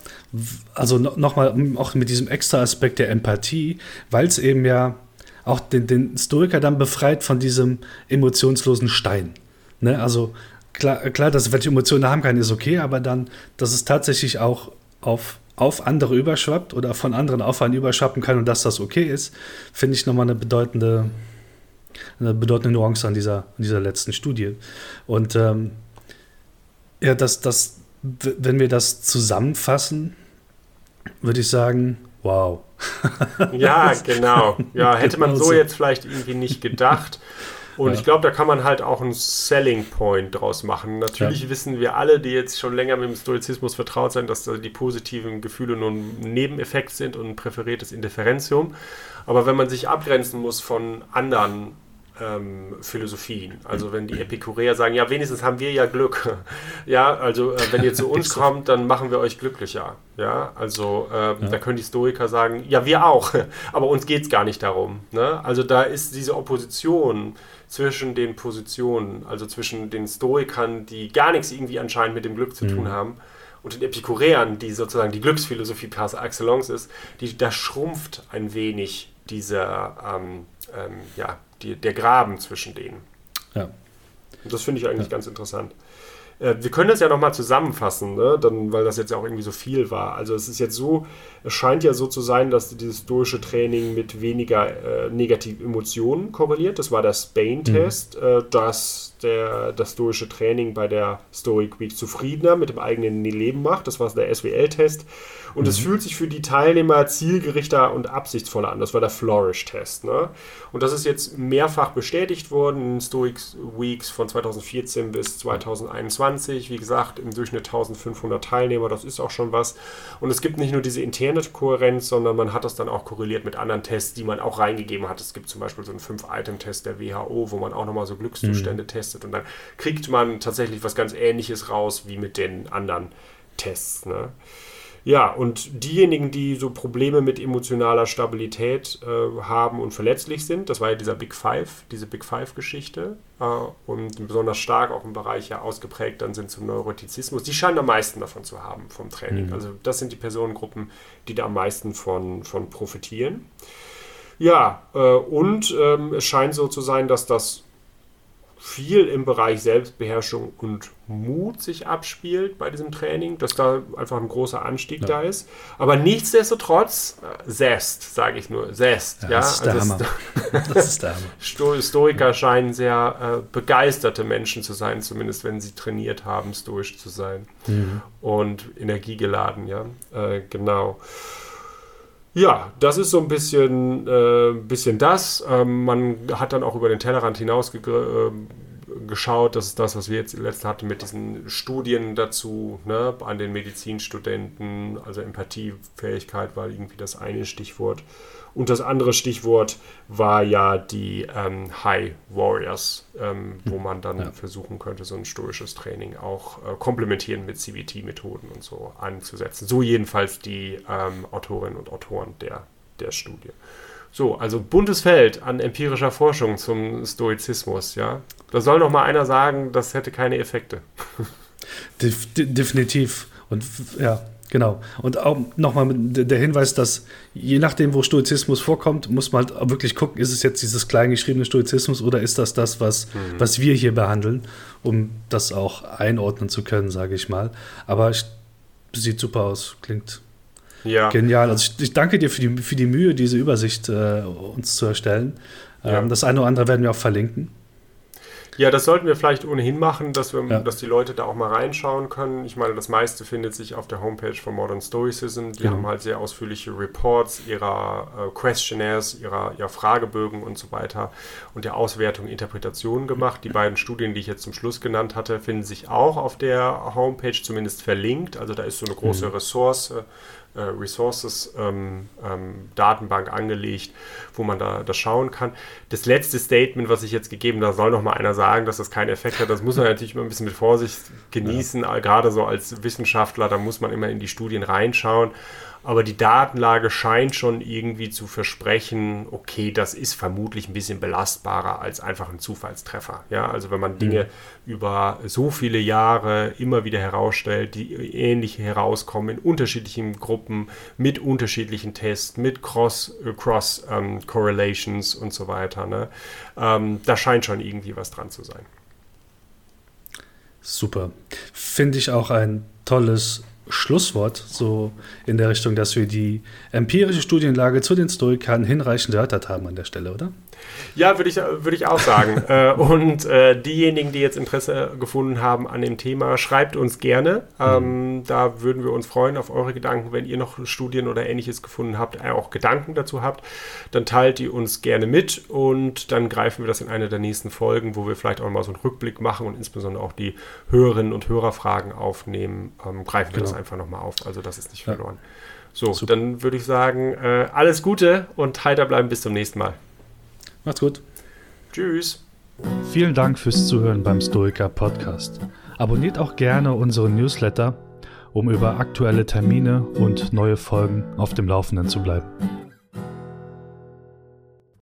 Also nochmal, auch mit diesem extra Aspekt der Empathie, weil es eben ja auch den, den Stoiker dann befreit von diesem emotionslosen Stein. Ne? Also klar, klar, dass welche Emotionen haben kann, ist okay, aber dann, dass es tatsächlich auch auf, auf andere überschwappt oder von anderen auf einen überschwappen kann und dass das okay ist, finde ich nochmal eine bedeutende, eine bedeutende Nuance an dieser, an dieser letzten Studie. Und ähm, ja, das, das, wenn wir das zusammenfassen, würde ich sagen, wow. ja, genau. Ja, hätte man so jetzt vielleicht irgendwie nicht gedacht. Und ja. ich glaube, da kann man halt auch einen Selling Point draus machen. Natürlich ja. wissen wir alle, die jetzt schon länger mit dem Stoizismus vertraut sind, dass die positiven Gefühle nur ein Nebeneffekt sind und ein präferiertes Indifferentium. Aber wenn man sich abgrenzen muss von anderen ähm, Philosophien. Also wenn die Epikureer sagen, ja, wenigstens haben wir ja Glück. ja, also äh, wenn ihr zu uns kommt, dann machen wir euch glücklicher. Ja, also äh, ja. da können die Stoiker sagen, ja, wir auch, aber uns geht es gar nicht darum. Ne? Also da ist diese Opposition zwischen den Positionen, also zwischen den Stoikern, die gar nichts irgendwie anscheinend mit dem Glück zu mhm. tun haben, und den Epikureern, die sozusagen die Glücksphilosophie par excellence ist, die, da schrumpft ein wenig dieser, ähm, ähm, ja, die, der Graben zwischen denen. Ja. Und das finde ich eigentlich ja. ganz interessant. Äh, wir können das ja nochmal zusammenfassen, ne? Dann, weil das jetzt ja auch irgendwie so viel war. Also es ist jetzt so, es scheint ja so zu sein, dass dieses stoische Training mit weniger äh, negativen Emotionen korreliert. Das war der Spain-Test, mhm. äh, dass der, das stoische Training bei der Stoic Week zufriedener mit dem eigenen Leben macht. Das war der SWL-Test. Und mhm. es fühlt sich für die Teilnehmer zielgerichter und absichtsvoller an. Das war der Flourish-Test. Ne? Und das ist jetzt mehrfach bestätigt worden in Stoic Weeks von 2014 bis 2021. Wie gesagt, im Durchschnitt 1500 Teilnehmer, das ist auch schon was. Und es gibt nicht nur diese interne Kohärenz, sondern man hat das dann auch korreliert mit anderen Tests, die man auch reingegeben hat. Es gibt zum Beispiel so einen 5-Item-Test der WHO, wo man auch nochmal so Glückszustände mhm. testet. Und dann kriegt man tatsächlich was ganz Ähnliches raus wie mit den anderen Tests. Ne? Ja, und diejenigen, die so Probleme mit emotionaler Stabilität äh, haben und verletzlich sind, das war ja dieser Big Five, diese Big Five-Geschichte, äh, und besonders stark auch im Bereich ja ausgeprägt dann sind zum Neurotizismus, die scheinen am meisten davon zu haben vom Training. Mhm. Also das sind die Personengruppen, die da am meisten von, von profitieren. Ja, äh, und ähm, es scheint so zu sein, dass das viel im Bereich Selbstbeherrschung und Mut sich abspielt bei diesem Training, dass da einfach ein großer Anstieg ja. da ist. Aber nichtsdestotrotz, äh, Zest, sage ich nur, Zest. Ja, ja? das ist der also Hammer. das ist der Hammer. Stoiker scheinen sehr äh, begeisterte Menschen zu sein, zumindest wenn sie trainiert haben, stoisch zu sein. Mhm. Und energiegeladen, ja, äh, genau. Ja, das ist so ein bisschen, äh, bisschen das. Ähm, man hat dann auch über den Tellerrand hinaus äh, geschaut. Das ist das, was wir jetzt letztens hatten mit diesen Studien dazu, ne, an den Medizinstudenten. Also Empathiefähigkeit war irgendwie das eine Stichwort. Und das andere Stichwort war ja die ähm, High Warriors, ähm, wo man dann ja. versuchen könnte, so ein stoisches Training auch äh, komplementieren mit CBT-Methoden und so anzusetzen. So jedenfalls die ähm, Autorinnen und Autoren der, der Studie. So, also buntes Feld an empirischer Forschung zum Stoizismus, ja. Da soll noch mal einer sagen, das hätte keine Effekte. Def definitiv. Und ja, Genau. Und auch nochmal der Hinweis, dass je nachdem, wo Stoizismus vorkommt, muss man halt wirklich gucken, ist es jetzt dieses kleingeschriebene Stoizismus oder ist das das, was, mhm. was wir hier behandeln, um das auch einordnen zu können, sage ich mal. Aber sieht super aus, klingt ja. genial. Also ich, ich, danke dir für die, für die Mühe, diese Übersicht äh, uns zu erstellen. Ja. Ähm, das eine oder andere werden wir auch verlinken. Ja, das sollten wir vielleicht ohnehin machen, dass, wir, ja. dass die Leute da auch mal reinschauen können. Ich meine, das meiste findet sich auf der Homepage von Modern Stoicism. Die genau. haben halt sehr ausführliche Reports ihrer äh, Questionnaires, ihrer, ihrer Fragebögen und so weiter und der Auswertung Interpretationen gemacht. Die beiden Studien, die ich jetzt zum Schluss genannt hatte, finden sich auch auf der Homepage zumindest verlinkt. Also da ist so eine große mhm. Ressource äh, Resources ähm, ähm, Datenbank angelegt, wo man da das schauen kann. Das letzte Statement, was ich jetzt gegeben, da soll noch mal einer sagen, dass das keinen Effekt hat. Das muss man natürlich immer ein bisschen mit Vorsicht genießen, ja. gerade so als Wissenschaftler. Da muss man immer in die Studien reinschauen aber die Datenlage scheint schon irgendwie zu versprechen, okay, das ist vermutlich ein bisschen belastbarer als einfach ein Zufallstreffer. Ja, also wenn man Dinge mhm. über so viele Jahre immer wieder herausstellt, die ähnlich herauskommen in unterschiedlichen Gruppen, mit unterschiedlichen Tests, mit Cross, äh, Cross ähm, Correlations und so weiter, ne? Ähm, da scheint schon irgendwie was dran zu sein. Super. Finde ich auch ein tolles Schlusswort, so in der Richtung, dass wir die empirische Studienlage zu den Stoikern hinreichend erörtert haben an der Stelle, oder? Ja, würde ich, würd ich auch sagen. Äh, und äh, diejenigen, die jetzt Interesse gefunden haben an dem Thema, schreibt uns gerne. Ähm, mhm. Da würden wir uns freuen auf eure Gedanken. Wenn ihr noch Studien oder ähnliches gefunden habt, äh, auch Gedanken dazu habt, dann teilt die uns gerne mit und dann greifen wir das in einer der nächsten Folgen, wo wir vielleicht auch mal so einen Rückblick machen und insbesondere auch die Hörerinnen und Hörerfragen aufnehmen. Ähm, greifen wir genau. das einfach nochmal auf. Also das ist nicht verloren. Ja. So, Super. dann würde ich sagen, äh, alles Gute und heiter bleiben bis zum nächsten Mal. Macht's gut. Tschüss. Vielen Dank fürs Zuhören beim Stoiker Podcast. Abonniert auch gerne unseren Newsletter, um über aktuelle Termine und neue Folgen auf dem Laufenden zu bleiben.